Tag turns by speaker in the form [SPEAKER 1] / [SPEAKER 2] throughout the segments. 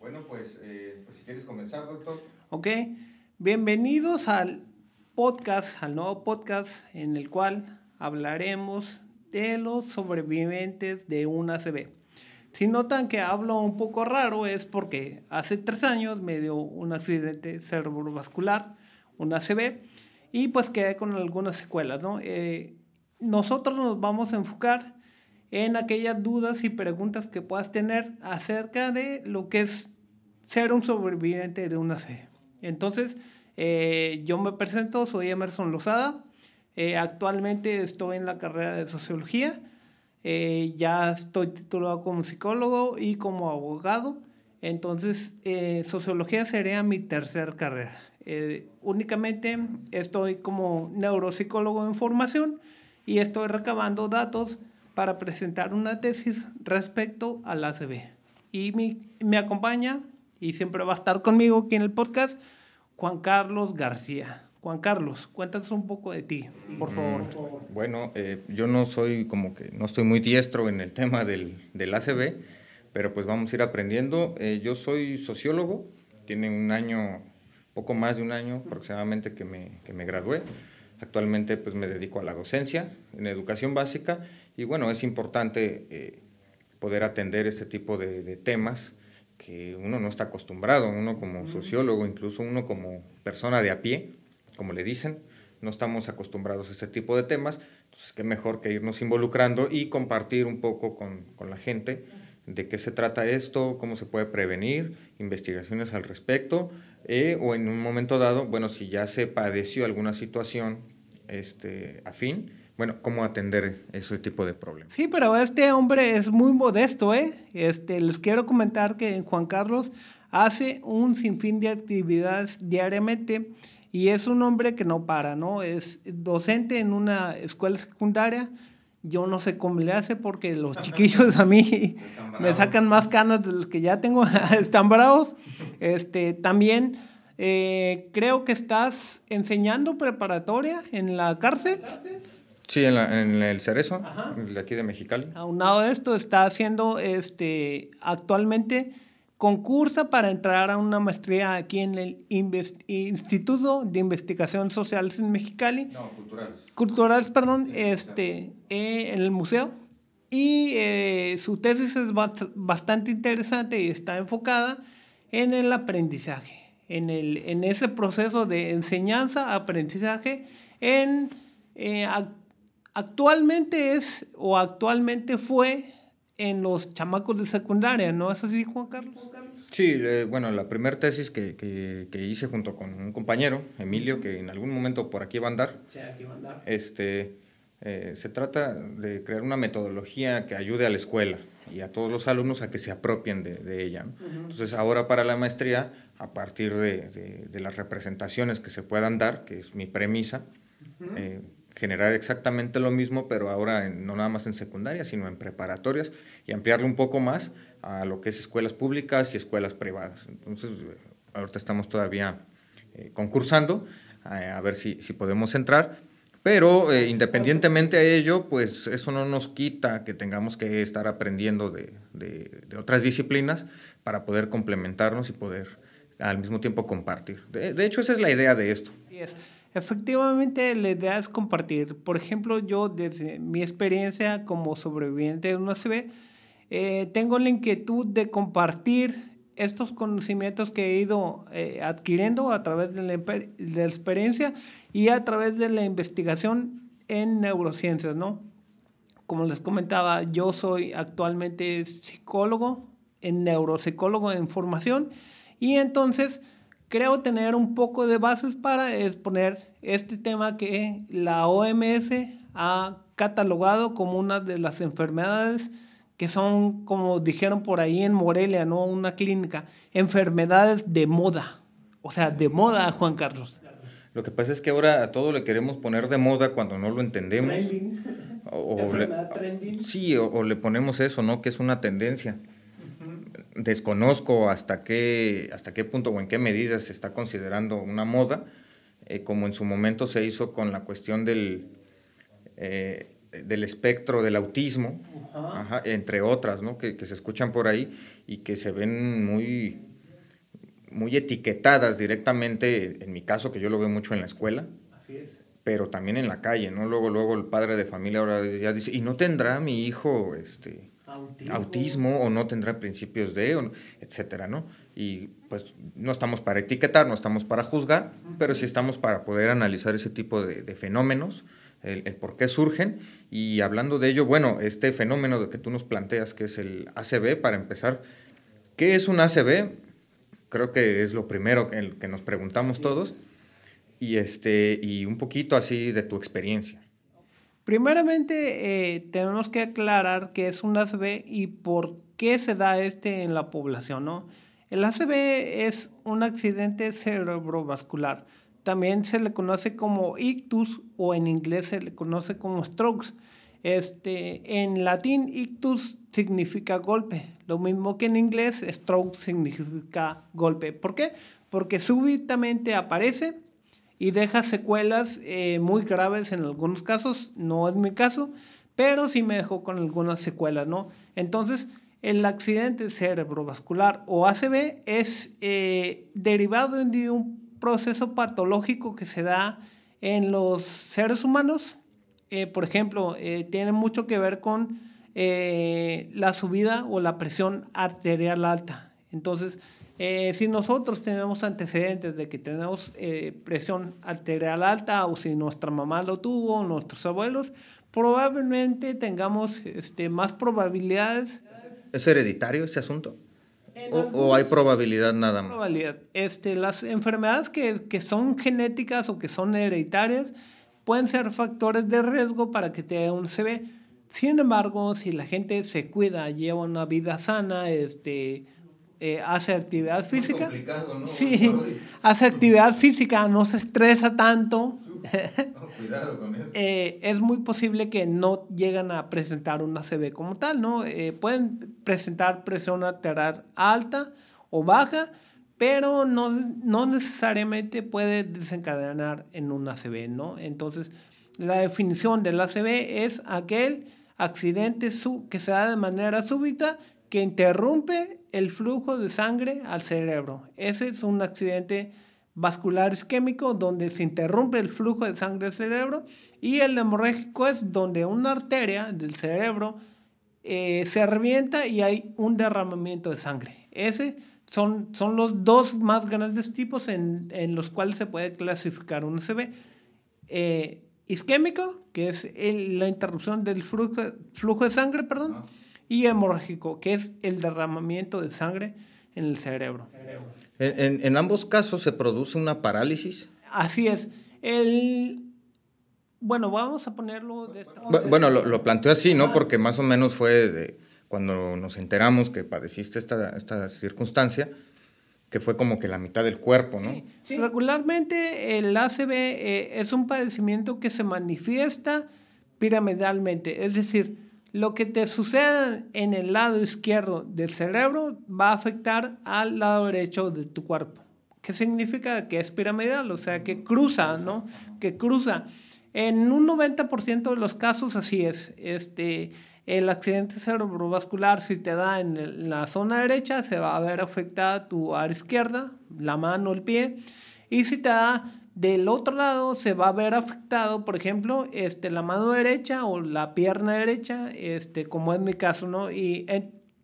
[SPEAKER 1] Bueno, pues, eh, pues si quieres comenzar, doctor.
[SPEAKER 2] Ok, bienvenidos al podcast, al nuevo podcast en el cual hablaremos de los sobrevivientes de un ACV. Si notan que hablo un poco raro es porque hace tres años me dio un accidente cerebrovascular, un ACV, y pues quedé con algunas secuelas, ¿no? Eh, nosotros nos vamos a enfocar en aquellas dudas y preguntas que puedas tener acerca de lo que es ser un sobreviviente de una C. Entonces, eh, yo me presento, soy Emerson Lozada. Eh, actualmente estoy en la carrera de sociología. Eh, ya estoy titulado como psicólogo y como abogado. Entonces, sociología sería mi tercer carrera. únicamente estoy como neuropsicólogo en formación y estoy recabando datos para presentar una tesis respecto al ACV. Y me acompaña y siempre va a estar conmigo aquí en el podcast Juan Carlos García. Juan Carlos, cuéntanos un poco de ti, por favor.
[SPEAKER 1] Mm, bueno, eh, yo no soy como que, no estoy muy diestro en el tema del, del ACV, pero pues vamos a ir aprendiendo. Eh, yo soy sociólogo, tiene un año, poco más de un año aproximadamente que me, que me gradué. Actualmente pues me dedico a la docencia en educación básica y bueno, es importante eh, poder atender este tipo de, temas que uno no está acostumbrado, uno como sociólogo, incluso uno como persona de a pie, como le dicen, no estamos acostumbrados a este tipo de temas, entonces qué mejor que irnos involucrando y compartir un poco con, con la gente de qué se trata esto, cómo se puede prevenir, investigaciones al respecto, eh, o en un momento dado, bueno, si ya se padeció alguna situación este, afín, bueno, cómo atender ese tipo de problemas.
[SPEAKER 2] Sí, pero este hombre es muy modesto, ¿eh? Este, les quiero comentar que Juan Carlos hace un sinfín de actividades diariamente y es un hombre que no para, ¿no? Es docente en una escuela secundaria. Yo no sé cómo le hace porque los chiquillos a mí me sacan más canas de los que ya tengo, están bravos. Este, también eh, creo que estás enseñando preparatoria en la cárcel.
[SPEAKER 1] Sí, en, el Cerezo, de aquí de Mexicali.
[SPEAKER 2] Aunado de esto, está haciendo este, actualmente concursa para entrar a una maestría aquí en el Instituto de Investigación Sociales en Mexicali.
[SPEAKER 1] No, culturales.
[SPEAKER 2] Culturales, perdón, este, eh, en el museo. Y eh, su tesis es bastante interesante y está enfocada en el aprendizaje, en, el, en ese proceso de enseñanza, aprendizaje, en eh, actualmente es o actualmente fue en los chamacos de secundaria, ¿no es así, Juan Carlos?
[SPEAKER 1] Sí, bueno, la primera tesis que, que, hice junto con un compañero, Emilio, que en algún momento por aquí va a andar,
[SPEAKER 2] sí, aquí va a andar.
[SPEAKER 1] Este, eh, se trata de crear una metodología que ayude a la escuela y a todos los alumnos a que se apropien de, de ella. Entonces, ahora para la maestría, a partir de, de, las representaciones que se puedan dar, que es mi premisa, generar exactamente lo mismo, pero ahora no nada más en secundaria, sino en preparatorias y ampliarlo un poco más a lo que es escuelas públicas y escuelas privadas. Entonces, ahorita estamos todavía eh, concursando eh, a ver si, si, podemos entrar, pero eh, independientemente a ello, pues eso no nos quita que tengamos que estar aprendiendo de, de, otras disciplinas para poder complementarnos y poder al mismo tiempo compartir. De, de hecho, esa es la idea de esto.
[SPEAKER 2] Efectivamente, la idea es compartir. Por ejemplo, yo desde mi experiencia como sobreviviente de una CB, eh, tengo la inquietud de compartir estos conocimientos que he ido eh, adquiriendo a través de la, de la, experiencia y a través de la investigación en neurociencias, ¿no? Como les comentaba, yo soy actualmente psicólogo, en neuropsicólogo en formación, y entonces creo tener un poco de bases para exponer este tema que la OMS ha catalogado como una de las enfermedades que son, como dijeron por ahí en Morelia, ¿no? Una clínica, enfermedades de moda. O sea, de moda, Juan Carlos.
[SPEAKER 1] Lo que pasa es que ahora a todo le queremos poner de moda cuando no lo entendemos. O, le, sí, o, le ponemos eso, ¿no? Que es una tendencia desconozco hasta qué, hasta qué punto o en qué medida se está considerando una moda, eh, como en su momento se hizo con la cuestión del, eh, del espectro del autismo, entre otras, ¿no? que, se escuchan por ahí y que se ven muy, muy etiquetadas directamente, en mi caso, que yo lo veo mucho en la escuela.
[SPEAKER 2] Así es.
[SPEAKER 1] Pero también en la calle, ¿no? Luego, luego el padre de familia ahora ya dice, ¿y no tendrá mi hijo este, autismo, autismo o no tendrá principios de, etcétera, ¿no? Y pues no estamos para etiquetar, no estamos para juzgar, pero sí estamos para poder analizar ese tipo de, de fenómenos, el, el, por qué surgen. Y hablando de ello, bueno, este fenómeno que tú nos planteas, que es el ACB, para empezar, ¿qué es un ACB? Creo que es lo primero que, que nos preguntamos todos. Y, este, y un poquito así de tu experiencia.
[SPEAKER 2] Primeramente, eh, tenemos que aclarar qué es un ACV y por qué se da este en la población, ¿no? El ACV es un accidente cerebrovascular. También se le conoce como ictus o en inglés se le conoce como strokes. Este, en latín, ictus significa golpe, lo mismo que en inglés, stroke significa golpe. ¿Por qué? Porque súbitamente aparece y deja secuelas eh, muy graves en algunos casos, no es mi caso, pero sí me dejó con algunas secuelas, ¿no? Entonces, el accidente cerebrovascular o ACV es eh, derivado de un proceso patológico que se da en los seres humanos. Eh, por ejemplo, tiene mucho que ver con la subida o la presión arterial alta. Entonces, eh, si nosotros tenemos antecedentes de que tenemos eh, presión arterial alta o si nuestra mamá lo tuvo, nuestros abuelos, probablemente tengamos este, más probabilidades.
[SPEAKER 1] ¿Es hereditario este asunto? O, hay probabilidad nada más?
[SPEAKER 2] Probabilidad. Este, las enfermedades que, que, son genéticas o que son hereditarias pueden ser factores de riesgo para que te un CB. Sin embargo, si la gente se cuida, lleva una vida sana, este, eh, hace actividad física. ¿no? Sí, hace actividad física, no se estresa tanto. cuidado con eso. Eh, es muy posible que no lleguen a presentar una CB como tal, ¿no? Eh, pueden presentar presión arterial alta o baja, pero no, no necesariamente puede desencadenar en una CB, ¿no? Entonces, la definición de la CB es aquel accidente que se da de manera súbita que interrumpe el flujo de sangre al cerebro. Ese es un accidente vascular isquémico donde se interrumpe el flujo de sangre al cerebro y el hemorrágico es donde una arteria del cerebro eh, se revienta y hay un derramamiento de sangre. Ese son, son los dos más grandes tipos en, en los cuales se puede clasificar un CB. Eh, isquémico, que es la interrupción del flujo, flujo de sangre, perdón y hemorrágico, que es el derramamiento de sangre en el cerebro.
[SPEAKER 1] En, en, ambos casos se produce una parálisis.
[SPEAKER 2] Así es. El, bueno, vamos a ponerlo de esta.
[SPEAKER 1] Bueno, lo, lo planteo así, ¿no? Porque más o menos fue de, cuando nos enteramos que padeciste esta, esta circunstancia, que fue como que la mitad del cuerpo, ¿no?
[SPEAKER 2] Sí, Regularmente el ACV eh, es un padecimiento que se manifiesta piramidalmente, es decir, lo que te suceda en el lado izquierdo del cerebro va a afectar al lado derecho de tu cuerpo. ¿Qué significa? Que es piramidal, o sea, que cruza, ¿no? Que cruza. En un 90% de los casos así es. Este, el accidente cerebrovascular, si te da en la zona derecha, se va a ver afectada tu área izquierda, la mano, el pie. Y si te da del otro lado se va a ver afectado, por ejemplo, este, la mano derecha o la pierna derecha, este, como es mi caso, ¿no? Y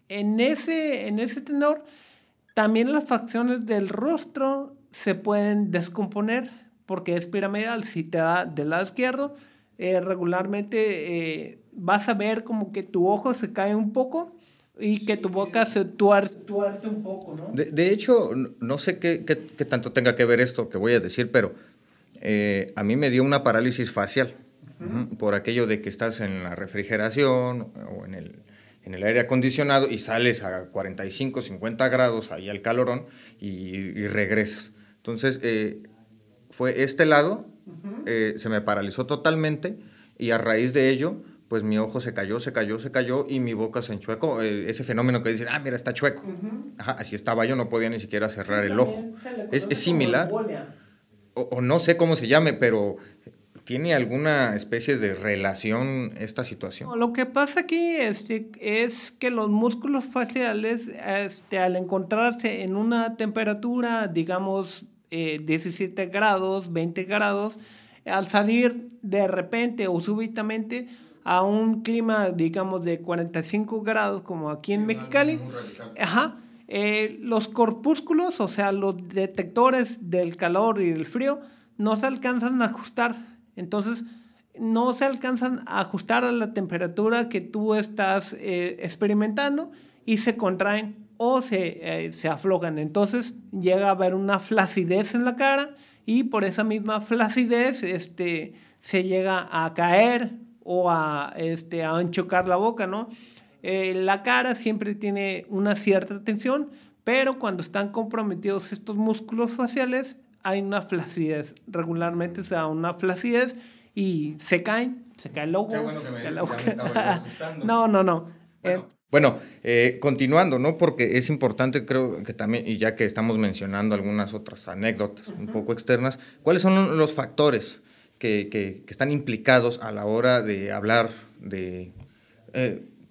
[SPEAKER 2] en, ese, en ese tenor, también las facciones del rostro se pueden descomponer porque es piramidal. Si te da del lado izquierdo, eh, regularmente eh, vas a ver como que tu ojo se cae un poco y que tu boca se tuerce, un poco, ¿no?
[SPEAKER 1] De, hecho, no sé qué, qué, tanto tenga que ver esto que voy a decir, pero eh, a mí me dio una parálisis facial por aquello de que estás en la refrigeración o en el, en el aire acondicionado y sales a 45, 50 grados ahí al calorón y, regresas. Entonces, eh, fue este lado, eh, se me paralizó totalmente y a raíz de ello pues mi ojo se cayó, se cayó, se cayó y mi boca se enchuecó. Eh, ese fenómeno que dicen, ah, mira, está chueco. así estaba yo, no podía ni siquiera cerrar el ojo. Es, es, similar. O, no sé cómo se llame, pero ¿Tiene alguna especie de relación esta situación?
[SPEAKER 2] Lo que pasa aquí este, es que los músculos faciales, este, al encontrarse en una temperatura, digamos, 17 eh, grados, 20 grados, al salir de repente o súbitamente a un clima, digamos, de 45 grados, como aquí en Mexicali, ajá, eh, los corpúsculos, o sea, los detectores del calor y el frío, no se alcanzan a ajustar. Entonces, no se alcanzan a ajustar a la temperatura que tú estás eh, experimentando y se contraen o se, eh, se aflojan. Entonces, llega a haber una flacidez en la cara y por esa misma flacidez este, se llega a caer o a, este, a enchocar la boca, ¿no? Eh, la cara siempre tiene una cierta tensión, pero cuando están comprometidos estos músculos faciales, hay una flacidez. Regularmente se da una flacidez y se caen, se cae el ojo. no, no, no.
[SPEAKER 1] Bueno, eh, eh, continuando, ¿no? Porque es importante, creo que también, y ya que estamos mencionando algunas otras anécdotas un poco externas, ¿cuáles son los factores que, que, están implicados a la hora de hablar de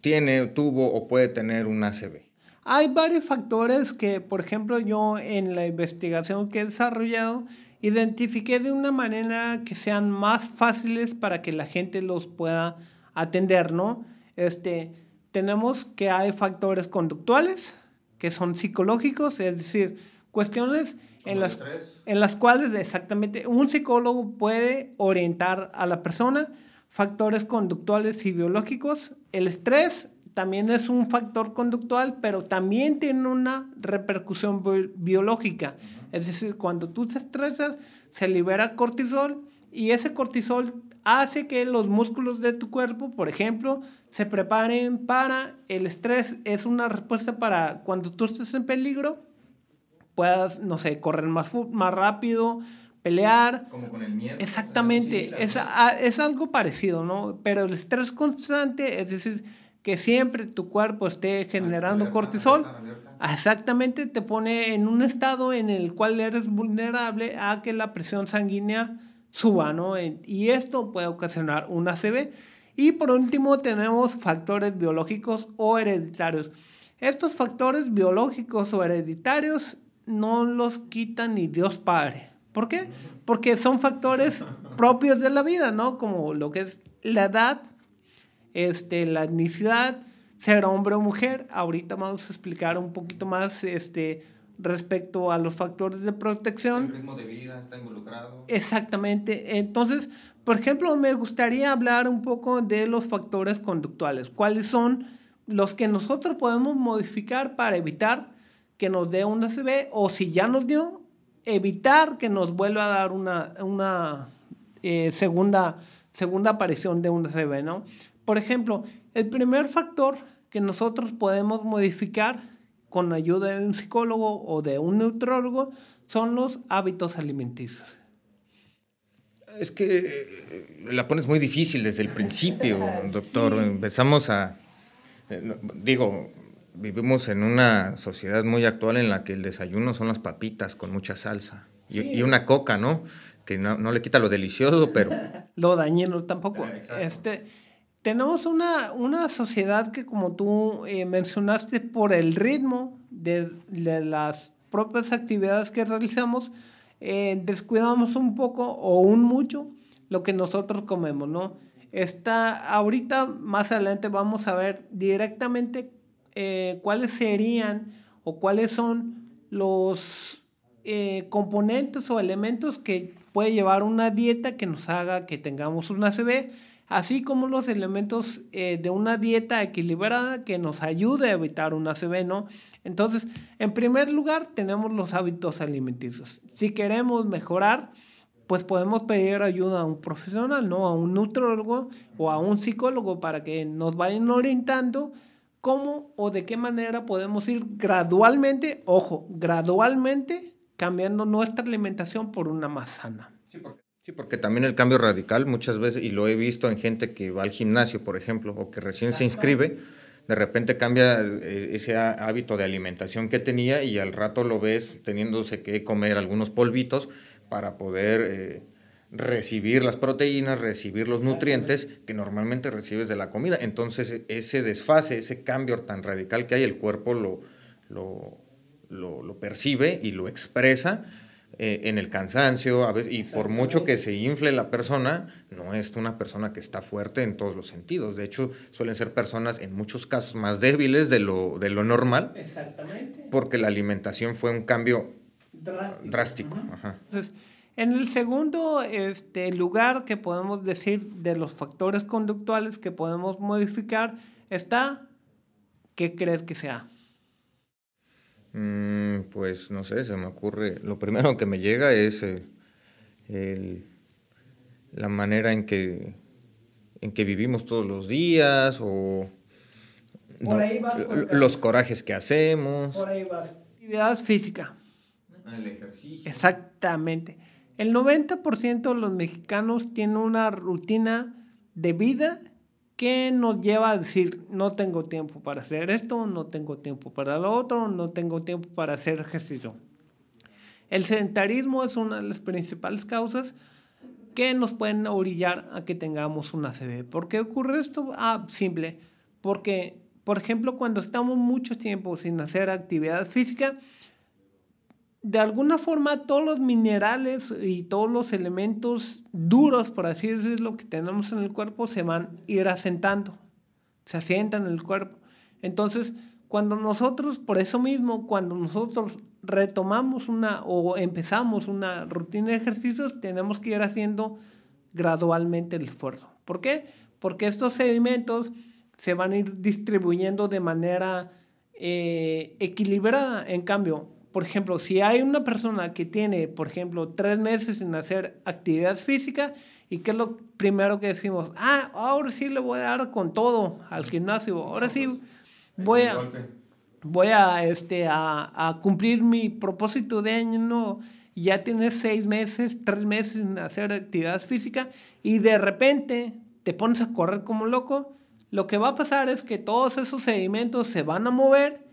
[SPEAKER 1] tiene, tuvo o puede tener un ACV?
[SPEAKER 2] Hay varios factores que, por ejemplo, yo en la investigación que he desarrollado, identifiqué de una manera que sean más fáciles para que la gente los pueda atender, ¿no? Este, tenemos que hay factores conductuales, que son psicológicos, es decir, cuestiones en las, en las cuales exactamente un psicólogo puede orientar a la persona factores conductuales y biológicos. El estrés también es un factor conductual, pero también tiene una repercusión biológica. Es decir, cuando tú te estresas, se libera cortisol y ese cortisol hace que los músculos de tu cuerpo, por ejemplo, se preparen para el estrés. Es una respuesta para cuando tú estés en peligro, puedas, no sé, correr más, más rápido, pelear.
[SPEAKER 1] Como con el miedo.
[SPEAKER 2] Exactamente, es, es algo parecido, ¿no? Pero el estrés constante, es decir, que siempre tu cuerpo esté generando cortisol, exactamente te pone en un estado en el cual eres vulnerable a que la presión sanguínea suba, ¿no? Y esto puede ocasionar un ACV. Y por último tenemos factores biológicos o hereditarios. Estos factores biológicos o hereditarios no los quita ni Dios Padre. ¿Por qué? Porque son factores propios de la vida, ¿no? Como lo que es la edad, este, la etnicidad, ser hombre o mujer. Ahorita vamos a explicar un poquito más este, respecto a los factores de protección.
[SPEAKER 1] El ritmo de vida está involucrado.
[SPEAKER 2] Exactamente. Entonces, por ejemplo, me gustaría hablar un poco de los factores conductuales. ¿Cuáles son los que nosotros podemos modificar para evitar que nos dé un ACV o si ya nos dio, evitar que nos vuelva a dar una, una eh, segunda, segunda aparición de un CB, ¿no? Por ejemplo, el primer factor que nosotros podemos modificar con ayuda de un psicólogo o de un neutrólogo son los hábitos alimenticios.
[SPEAKER 1] Es que eh, la pones muy difícil desde el principio, doctor. Empezamos a, eh, digo, vivimos en una sociedad muy actual en la que el desayuno son las papitas con mucha salsa y, una coca, ¿no? Que no, no, le quita lo delicioso, pero...
[SPEAKER 2] lo dañino tampoco. este, tenemos una, una sociedad que, como tú eh, mencionaste, por el ritmo de, de, las propias actividades que realizamos, eh, descuidamos un poco o un mucho lo que nosotros comemos, ¿no? Está, ahorita, más adelante, vamos a ver directamente eh, cuáles serían o cuáles son los eh, componentes o elementos que puede llevar una dieta que nos haga que tengamos un ACV, así como los elementos eh, de una dieta equilibrada que nos ayude a evitar un ACV, ¿no? Entonces, en primer lugar, tenemos los hábitos alimenticios. Si queremos mejorar, pues podemos pedir ayuda a un profesional, ¿no? A un nutrólogo o a un psicólogo para que nos vayan orientando cómo o de qué manera podemos ir gradualmente, ojo, gradualmente cambiando nuestra alimentación por una más sana.
[SPEAKER 1] Sí porque, también el cambio radical muchas veces, y lo he visto en gente que va al gimnasio, por ejemplo, o que recién se inscribe, de repente cambia eh, ese hábito de alimentación que tenía y al rato lo ves teniéndose que comer algunos polvitos para poder... Eh, recibir las proteínas, recibir los nutrientes que normalmente recibes de la comida. Entonces ese desfase, ese cambio tan radical que hay, el cuerpo lo, lo, lo, percibe y lo expresa eh, en el cansancio, a veces, y por mucho que se infle la persona, no es una persona que está fuerte en todos los sentidos. De hecho, suelen ser personas en muchos casos más débiles de lo, de lo normal.
[SPEAKER 2] Exactamente.
[SPEAKER 1] Porque la alimentación fue un cambio drástico.
[SPEAKER 2] Entonces, en el segundo este, lugar que podemos decir de los factores conductuales que podemos modificar está, ¿qué crees que sea?
[SPEAKER 1] Mm, pues no sé, se me ocurre, lo primero que me llega es la manera en que, en que vivimos todos los días o los corajes que hacemos.
[SPEAKER 2] Por ahí vas. Actividad física.
[SPEAKER 1] El ejercicio.
[SPEAKER 2] Exactamente. El 90% de los mexicanos tienen una rutina de vida que nos lleva a decir, no tengo tiempo para hacer esto, no tengo tiempo para lo otro, no tengo tiempo para hacer ejercicio. El sedentarismo es una de las principales causas que nos pueden orillar a que tengamos una ACV. ¿Por qué ocurre esto? Ah, simple. Porque, por ejemplo, cuando estamos mucho tiempo sin hacer actividad física, de alguna forma todos los minerales y todos los elementos duros, por así decirlo, que tenemos en el cuerpo se van a ir asentando, se asientan en el cuerpo. Entonces, cuando nosotros, por eso mismo, cuando nosotros retomamos una o empezamos una rutina de ejercicios, tenemos que ir haciendo gradualmente el esfuerzo. ¿Por qué? Porque estos sedimentos se van a ir distribuyendo de manera eh, equilibrada. En cambio, por ejemplo, si hay una persona que tiene, por ejemplo, tres meses sin hacer actividad física, ¿y qué es lo primero que decimos? Ah, ahora sí le voy a dar con todo al gimnasio, ahora sí voy a, voy a, este, a, a cumplir mi propósito de año, no, ya tienes seis meses, tres meses sin hacer actividad física y de repente te pones a correr como loco, lo que va a pasar es que todos esos sedimentos se van a mover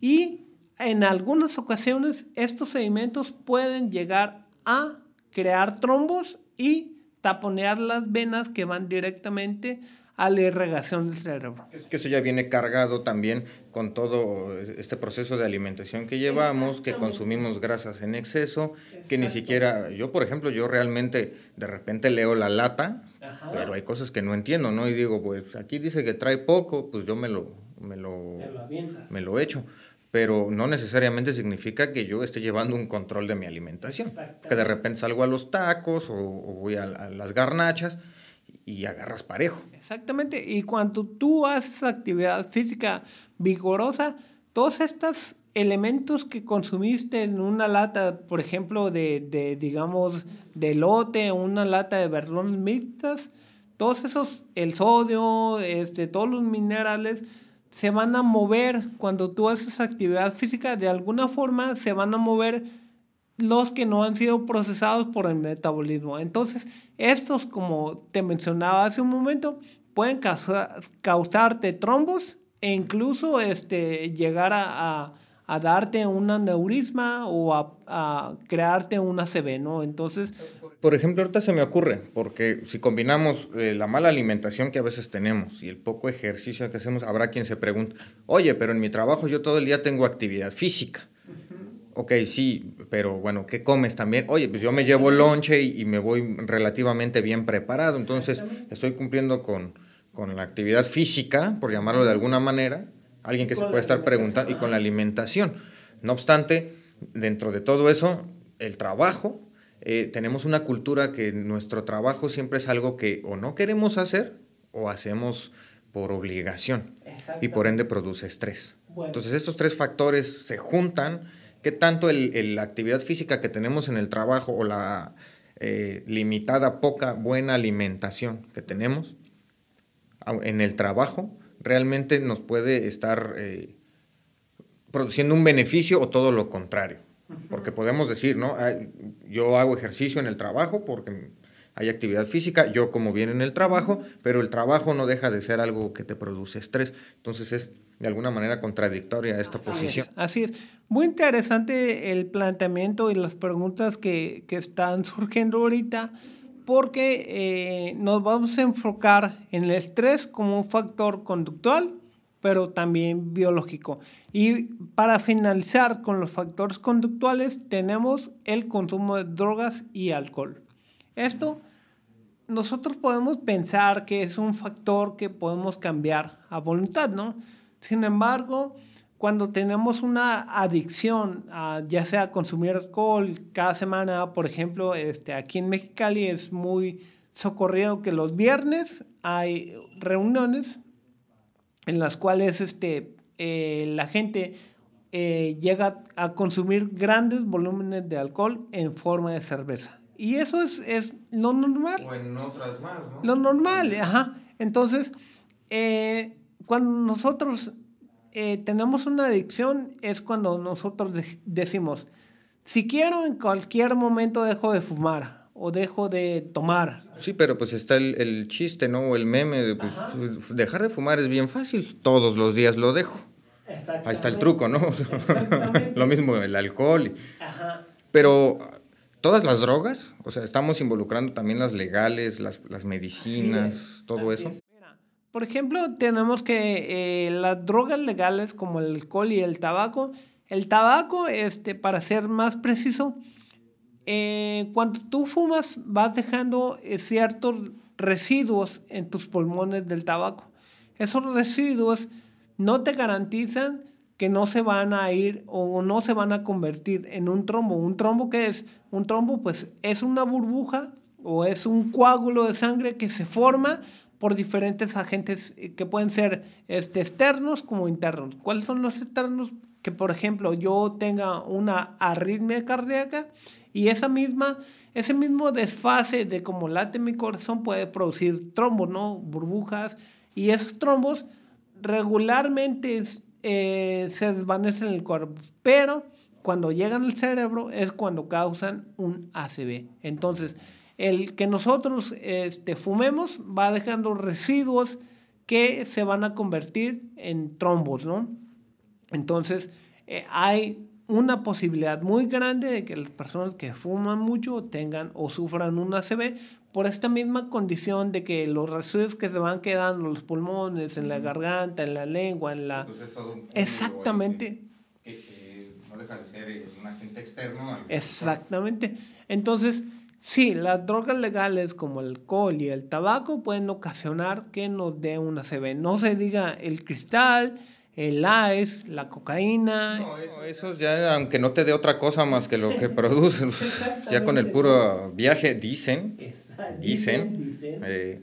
[SPEAKER 2] y en algunas ocasiones estos sedimentos pueden llegar a crear trombos y taponear las venas que van directamente a la irrigación del cerebro.
[SPEAKER 1] Es que eso ya viene cargado también con todo este proceso de alimentación que llevamos, que consumimos grasas en exceso, que ni siquiera, yo por ejemplo, yo realmente de repente leo la lata, pero hay cosas que no entiendo, ¿no? Y digo, pues aquí dice que trae poco, pues yo me lo, me lo, me lo echo pero no necesariamente significa que yo esté llevando un control de mi alimentación. Que de repente salgo a los tacos o, voy a, las garnachas y agarras parejo.
[SPEAKER 2] Exactamente, y cuando tú haces actividad física vigorosa, todos estos elementos que consumiste en una lata, por ejemplo, de, de digamos, de lote, una lata de verdones mixtas, todos esos, el sodio, este, todos los minerales, se van a mover cuando tú haces actividad física, de alguna forma se van a mover los que no han sido procesados por el metabolismo. Entonces, estos, como te mencionaba hace un momento, pueden causar, causarte trombos e incluso este, llegar a a darte un aneurisma o a, crearte una CB, ¿no? Entonces...
[SPEAKER 1] Por ejemplo, ahorita se me ocurre, porque si combinamos eh, la mala alimentación que a veces tenemos y el poco ejercicio que hacemos, habrá quien se pregunte, oye, pero en mi trabajo yo todo el día tengo actividad física. Ok, sí, pero bueno, ¿qué comes también? Oye, pues yo me llevo lonche y, y me voy relativamente bien preparado, entonces estoy cumpliendo con, con la actividad física, por llamarlo de alguna manera, alguien que se puede estar preguntando, y con la alimentación. No obstante, dentro de todo eso, el trabajo, eh, tenemos una cultura que nuestro trabajo siempre es algo que o no queremos hacer o hacemos por obligación y por ende produce estrés. Entonces estos tres factores se juntan, que tanto la actividad física que tenemos en el trabajo o la eh, limitada, poca, buena alimentación que tenemos en el trabajo realmente nos puede estar eh, produciendo un beneficio o todo lo contrario. Porque podemos decir, ¿no? Yo hago ejercicio en el trabajo porque hay actividad física, yo como bien en el trabajo, pero el trabajo no deja de ser algo que te produce estrés. Entonces es de alguna manera contradictoria esta posición.
[SPEAKER 2] así es. Muy interesante el planteamiento y las preguntas que, que están surgiendo ahorita porque eh, nos vamos a enfocar en el estrés como un factor conductual, pero también biológico. Y para finalizar con los factores conductuales tenemos el consumo de drogas y alcohol. Esto nosotros podemos pensar que es un factor que podemos cambiar a voluntad, ¿no? Sin embargo, cuando tenemos una adicción, a, ya sea consumir alcohol cada semana, por ejemplo, este, aquí en Mexicali es muy socorrido que los viernes hay reuniones en las cuales este, eh, la gente eh, llega a consumir grandes volúmenes de alcohol en forma de cerveza. Y eso es, es lo normal.
[SPEAKER 1] O en otras más, ¿no?
[SPEAKER 2] Lo normal, ajá. Entonces, eh, cuando nosotros eh, tenemos una adicción es cuando nosotros decimos, si quiero en cualquier momento dejo de fumar o dejo de tomar.
[SPEAKER 1] Sí, pero pues está el, el chiste, ¿no? O el meme de pues, dejar de fumar es bien fácil, todos los días lo dejo. Ahí está el truco, ¿no? lo mismo el alcohol. Ajá. Pero todas las drogas, o sea, estamos involucrando también las legales, las, las medicinas, todo eso.
[SPEAKER 2] Por ejemplo, tenemos que eh, las drogas legales como el alcohol y el tabaco, el tabaco, este, para ser más preciso, eh, cuando tú fumas vas dejando eh, ciertos residuos en tus pulmones del tabaco. Esos residuos no te garantizan que no se van a ir o no se van a convertir en un trombo. ¿Un trombo qué es? Un trombo pues es una burbuja o es un coágulo de sangre que se forma por diferentes agentes eh, que pueden ser este, externos como internos. ¿Cuáles son los externos? Que por ejemplo yo tenga una arritmia cardíaca y esa misma, ese mismo desfase de cómo late mi corazón puede producir trombos, ¿no? Burbujas. Y esos trombos regularmente eh, se desvanecen en el cuerpo, pero cuando llegan al cerebro es cuando causan un ACV. Entonces, el que nosotros este, fumemos va dejando residuos que se van a convertir en trombos, ¿no? Entonces, eh, hay una posibilidad muy grande de que las personas que fuman mucho tengan o sufran un ACV por esta misma condición de que los residuos que se van quedando en los pulmones, en la garganta, en la lengua, en la... Exactamente.
[SPEAKER 1] Que, no deja de ser un agente externo.
[SPEAKER 2] Exactamente. Entonces, sí, las drogas legales como el alcohol y el tabaco pueden ocasionar que nos dé una ACV. No se diga el cristal, el ice, la cocaína.
[SPEAKER 1] No, eso, ya, aunque no te dé otra cosa más que lo que producen, ya con el puro viaje, dicen dicen, eh,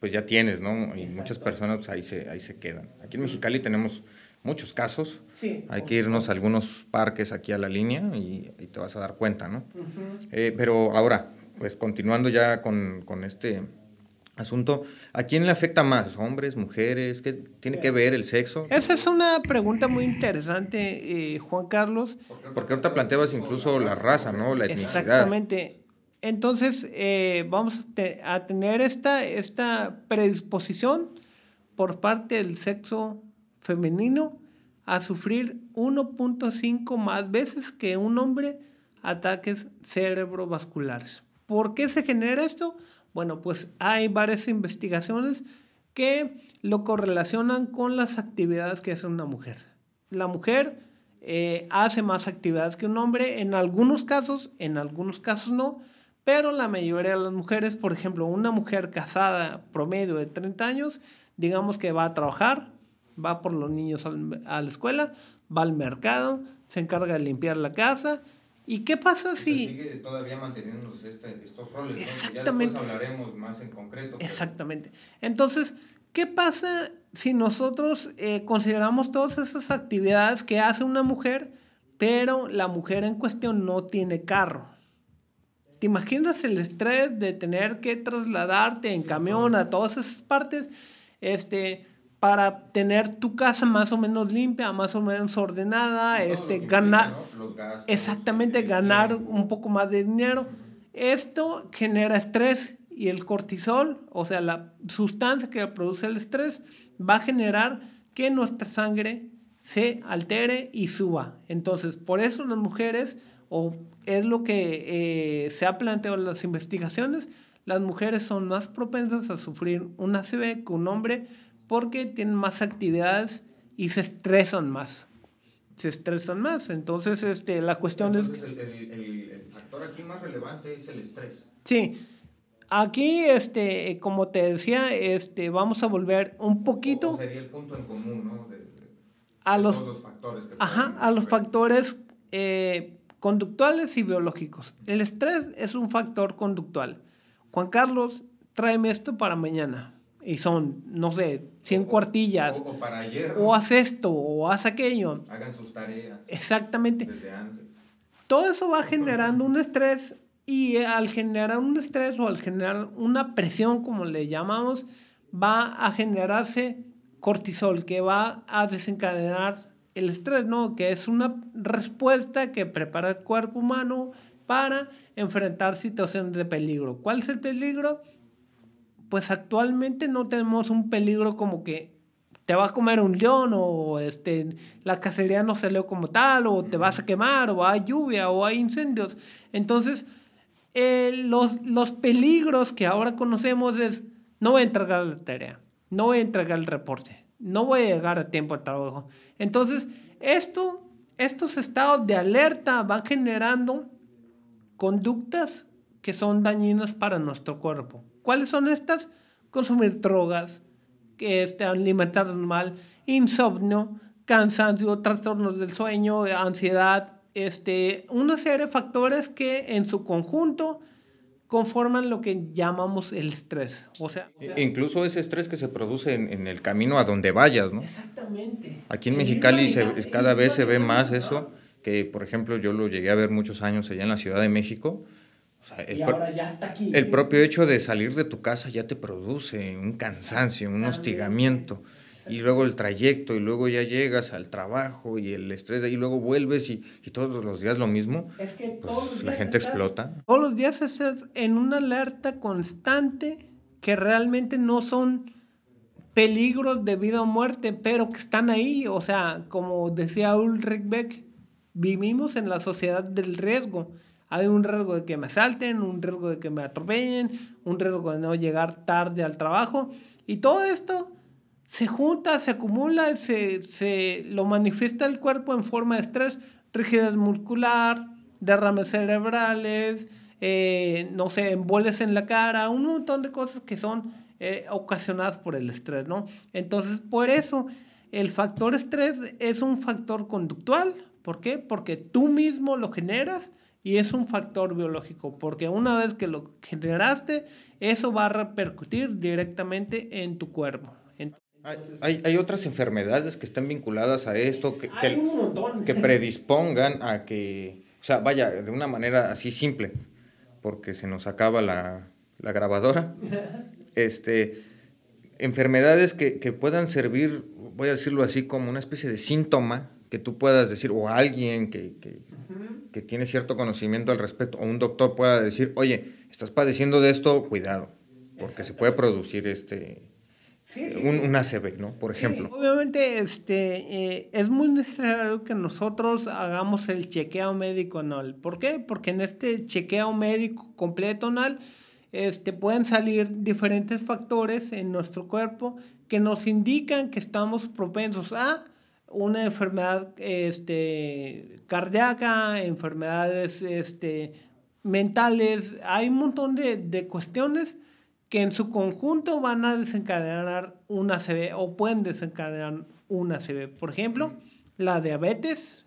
[SPEAKER 1] pues ya tienes, ¿no? Y muchas personas pues, ahí, se, ahí se quedan. Aquí en Mexicali tenemos muchos casos. Hay que irnos a algunos parques aquí a la línea y, te vas a dar cuenta, ¿no? Eh, pero ahora, pues continuando ya con, con, este asunto, ¿a quién le afecta más? ¿Hombres, mujeres? ¿Qué tiene que ver el sexo?
[SPEAKER 2] Esa es una pregunta muy interesante, eh, Juan Carlos.
[SPEAKER 1] Porque ahorita planteabas incluso la raza, ¿no? La etnicidad.
[SPEAKER 2] Exactamente. Entonces, eh, vamos a tener esta, esta predisposición por parte del sexo femenino a sufrir 1.5 más veces que un hombre ataques cerebrovasculares. ¿Por qué se genera esto? Bueno, pues hay varias investigaciones que lo correlacionan con las actividades que hace una mujer. La mujer eh, hace más actividades que un hombre en algunos casos, en algunos casos no, pero la mayoría de las mujeres, por ejemplo, una mujer casada promedio de 30 años, digamos que va a trabajar, va por los niños a la escuela, va al mercado, se encarga de limpiar la casa. ¿Y qué pasa si...
[SPEAKER 1] sigue todavía manteniendo este, estos roles, Exactamente. Ya después hablaremos más en concreto.
[SPEAKER 2] Exactamente. Entonces, ¿qué pasa si nosotros eh, consideramos todas esas actividades que hace una mujer, pero la mujer en cuestión no tiene carro? ¿Te imaginas el estrés de tener que trasladarte en camión a todas esas partes? Este, para tener tu casa más o menos limpia, más o menos ordenada, este, ganar, exactamente, ganar un poco más de dinero. Esto genera estrés y el cortisol, o sea, la sustancia que produce el estrés, va a generar que nuestra sangre se altere y suba. Entonces, por eso las mujeres o es lo que eh, se ha planteado en las investigaciones, las mujeres son más propensas a sufrir un ACV que un hombre porque tienen más actividades y se estresan más. Se estresan más. Entonces, este, la cuestión
[SPEAKER 1] es... El, el, factor aquí más relevante es el estrés.
[SPEAKER 2] Sí. Aquí, este, como te decía, este, vamos a volver un poquito...
[SPEAKER 1] sería el punto en común, ¿no? De,
[SPEAKER 2] a los factores. Que ajá, a los factores eh, conductuales y biológicos. El estrés es un factor conductual. Juan Carlos, tráeme esto para mañana. Y son, no sé, 100 cuartillas.
[SPEAKER 1] O, para ayer.
[SPEAKER 2] O haz esto, o haz aquello.
[SPEAKER 1] Hagan sus tareas.
[SPEAKER 2] Exactamente. Todo eso va generando un estrés y al generar un estrés o al generar una presión, como le llamamos, va a generarse cortisol, que va a desencadenar el estrés, ¿no? Que es una respuesta que prepara el cuerpo humano para enfrentar situaciones de peligro. ¿Cuál es el peligro? Pues actualmente no tenemos un peligro como que te va a comer un león o este, la cacería no salió como tal o te vas a quemar o hay lluvia o hay incendios. Entonces, eh, los, los peligros que ahora conocemos es no voy a entregar la tarea, no voy a entregar el reporte, no voy a llegar a tiempo al trabajo. Entonces, esto, estos estados de alerta van generando conductas que son dañinas para nuestro cuerpo. ¿Cuáles son estas? Consumir drogas, que este, alimentarnos mal, insomnio, cansancio, trastornos del sueño, ansiedad, este, una serie de factores que en su conjunto conforman lo que llamamos el estrés. O sea,
[SPEAKER 1] incluso ese estrés que se produce en, el camino a donde vayas, ¿no?
[SPEAKER 2] Exactamente.
[SPEAKER 1] Aquí en Mexicali cada vez se ve más eso que por ejemplo yo lo llegué a ver muchos años allá en la Ciudad de México.
[SPEAKER 2] El, y ahora ya está aquí.
[SPEAKER 1] El propio hecho de salir de tu casa ya te produce un cansancio, un hostigamiento. Y luego el trayecto, y luego ya llegas al trabajo y el estrés, y luego vuelves y, y todos los días lo mismo.
[SPEAKER 2] Es que
[SPEAKER 1] pues, la gente explota.
[SPEAKER 2] Todos los días estás en una alerta constante que realmente no son peligros de vida o muerte, pero que están ahí. O sea, como decía Ulrich Beck, vivimos en la sociedad del riesgo. Hay un riesgo de que me salten, un riesgo de que me atropellen, un riesgo de no llegar tarde al trabajo. Y todo esto se junta, se acumula, se, se lo manifiesta el cuerpo en forma de estrés, rigidez muscular, derrames cerebrales, eh, no sé, emboles en la cara, un montón de cosas que son eh, ocasionadas por el estrés, ¿no? Entonces, por eso, el factor estrés es un factor conductual, ¿Por qué? Porque tú mismo lo generas y es un factor biológico, porque una vez que lo generaste, eso va a repercutir directamente en tu cuerpo.
[SPEAKER 1] Hay, hay, otras enfermedades que están vinculadas a esto, que, que, predispongan a que, o sea, vaya, de una manera así simple, porque se nos acaba la, la grabadora, este, enfermedades que, que puedan servir, voy a decirlo así, como una especie de síntoma que tú puedas decir, o alguien que, que, que, tiene cierto conocimiento al respecto, o un doctor pueda decir, oye, estás padeciendo de esto, cuidado, porque se puede producir este... Un, un, ACV, ¿no? Por ejemplo.
[SPEAKER 2] obviamente este, eh, es muy necesario que nosotros hagamos el chequeo médico anual. ¿Por qué? Porque en este chequeo médico completo anual este, pueden salir diferentes factores en nuestro cuerpo que nos indican que estamos propensos a una enfermedad este, cardíaca, enfermedades este, mentales, hay un montón de, de, cuestiones que en su conjunto van a desencadenar una ACV o pueden desencadenar una ACV. Por ejemplo, la diabetes.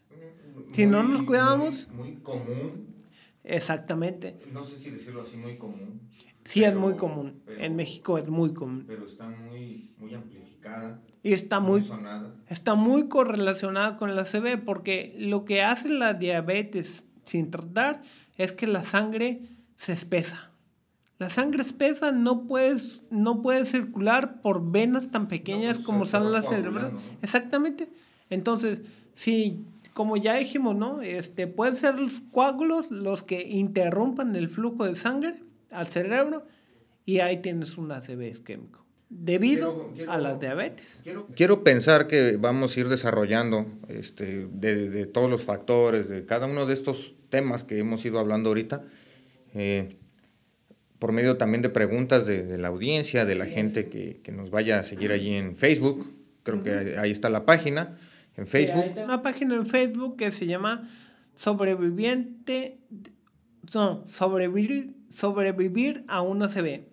[SPEAKER 2] si no nos cuidamos.
[SPEAKER 1] Muy, común.
[SPEAKER 2] Exactamente.
[SPEAKER 1] No sé si decirlo así, muy común.
[SPEAKER 2] Sí, es muy común. en México es muy común.
[SPEAKER 1] Pero está muy, muy amplificada
[SPEAKER 2] y está muy, está muy correlacionada con la CB porque lo que hace la diabetes sin tratar es que la sangre se espesa. La sangre espesa no puede, no puede circular por venas tan pequeñas pues, como son las cerebrales. Exactamente. Entonces, si, como ya dijimos, ¿no? Este, pueden ser los coágulos los que interrumpan el flujo de sangre al cerebro y ahí tienes un ACV isquémico debido a la diabetes.
[SPEAKER 1] Quiero, pensar que vamos a ir desarrollando este, de, todos los factores, de cada uno de estos temas que hemos ido hablando ahorita, eh, por medio también de preguntas de, la audiencia, de la gente que, nos vaya a seguir allí en Facebook. Creo que ahí está la página, en Facebook.
[SPEAKER 2] hay una página en Facebook que se llama Sobreviviente, no, sobrevivir, sobrevivir a una CB.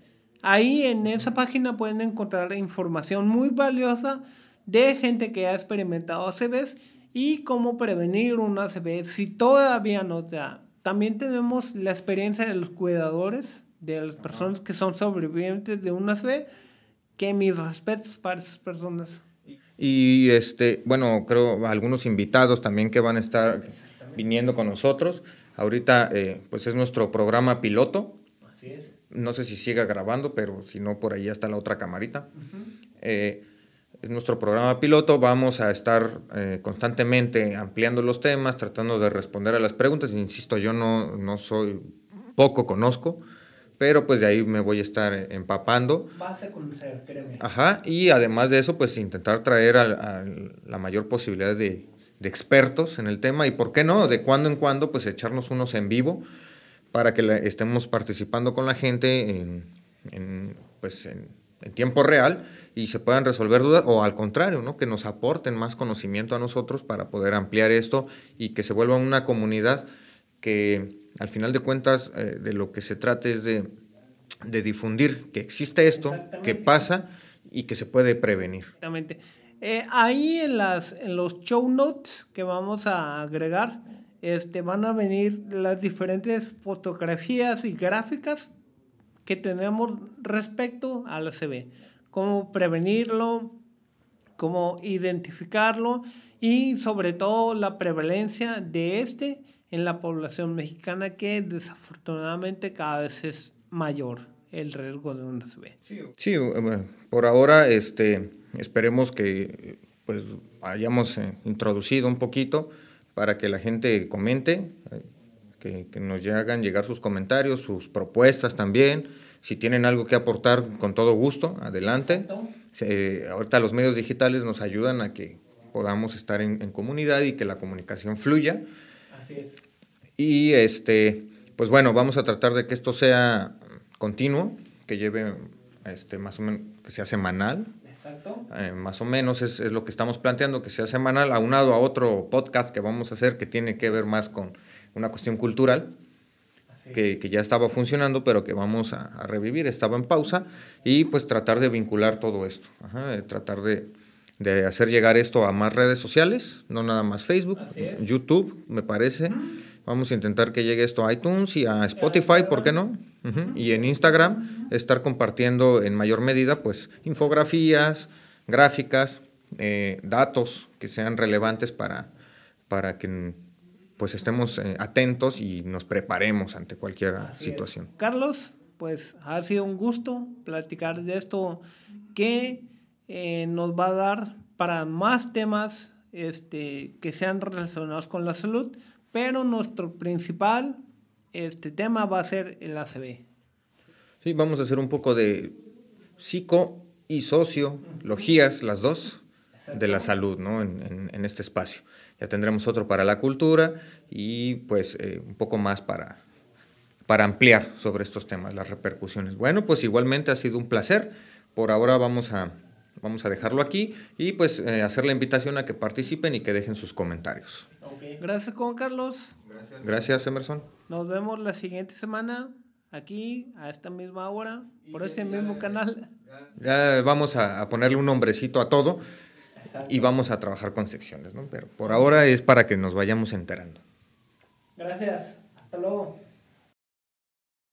[SPEAKER 2] Ahí en esa página pueden encontrar información muy valiosa de gente que ha experimentado ACVs y cómo prevenir una ACV si todavía no da. También tenemos la experiencia de los cuidadores, de las personas que son sobrevivientes de una ACV, que mis respetos para esas personas.
[SPEAKER 1] Y este, bueno, creo algunos invitados también que van a estar viniendo con nosotros. Ahorita, eh, pues es nuestro programa piloto. Así es. No sé si siga grabando, pero si no, por ahí está la otra camarita. Eh, es nuestro programa piloto. Vamos a estar eh, constantemente ampliando los temas, tratando de responder a las preguntas. Insisto, yo no, no soy, poco conozco, pero pues de ahí me voy a estar empapando.
[SPEAKER 2] Vas a conocer, créeme.
[SPEAKER 1] Ajá, y además de eso, pues intentar traer a, la mayor posibilidad de, de, expertos en el tema y, ¿por qué no? De cuando en cuando, pues echarnos unos en vivo para que estemos participando con la gente en, pues en, tiempo real y se puedan resolver dudas o al contrario, ¿no? que nos aporten más conocimiento a nosotros para poder ampliar esto y que se vuelva una comunidad que al final de cuentas eh, de lo que se trata es de, difundir que existe esto, que pasa y que se puede prevenir.
[SPEAKER 2] Exactamente. Eh, ahí en, las, en los show notes que vamos a agregar, este, van a venir las diferentes fotografías y gráficas que tenemos respecto al CB. Cómo prevenirlo, cómo identificarlo y sobre todo la prevalencia de este en la población mexicana que desafortunadamente cada vez es mayor el riesgo de una CB.
[SPEAKER 1] Sí, por ahora este, esperemos que pues hayamos eh, introducido un poquito para que la gente comente, que, que, nos hagan llegar sus comentarios, sus propuestas también. Si tienen algo que aportar, con todo gusto, adelante. ahorita los medios digitales nos ayudan a que podamos estar en, comunidad y que la comunicación fluya. Así es. Y este, pues bueno, vamos a tratar de que esto sea continuo, que lleve este, más o menos, que sea semanal, eh, más o menos es, lo que estamos planteando, que sea semanal, aunado a otro podcast que vamos a hacer que tiene que ver más con una cuestión cultural, que, ya estaba funcionando, pero que vamos a, revivir, estaba en pausa, y pues tratar de vincular todo esto, tratar de, hacer llegar esto a más redes sociales, no nada más Facebook, YouTube, me parece. Vamos a intentar que llegue esto a iTunes y a Spotify, ¿por qué no? Y en Instagram estar compartiendo en mayor medida pues infografías, gráficas, eh, datos que sean relevantes para, para que pues estemos eh, atentos y nos preparemos ante cualquier situación.
[SPEAKER 2] Carlos, pues ha sido un gusto platicar de esto que eh, nos va a dar para más temas este, que sean relacionados con la salud pero nuestro principal este tema va a ser el ACB.
[SPEAKER 1] Sí, vamos a hacer un poco de psico y sociologías, las dos, de la salud, ¿no? En, en, este espacio. Ya tendremos otro para la cultura y pues eh, un poco más para, para ampliar sobre estos temas, las repercusiones. Bueno, pues igualmente ha sido un placer. Por ahora vamos a, vamos a dejarlo aquí y pues eh, hacer la invitación a que participen y que dejen sus comentarios.
[SPEAKER 2] Gracias, Juan Carlos.
[SPEAKER 1] Gracias. Emerson.
[SPEAKER 2] Nos vemos la siguiente semana aquí a esta misma hora por este mismo canal.
[SPEAKER 1] Ya vamos a, ponerle un nombrecito a todo y vamos a trabajar con secciones, ¿no? Pero por ahora es para que nos vayamos enterando.
[SPEAKER 2] Gracias. Hasta luego.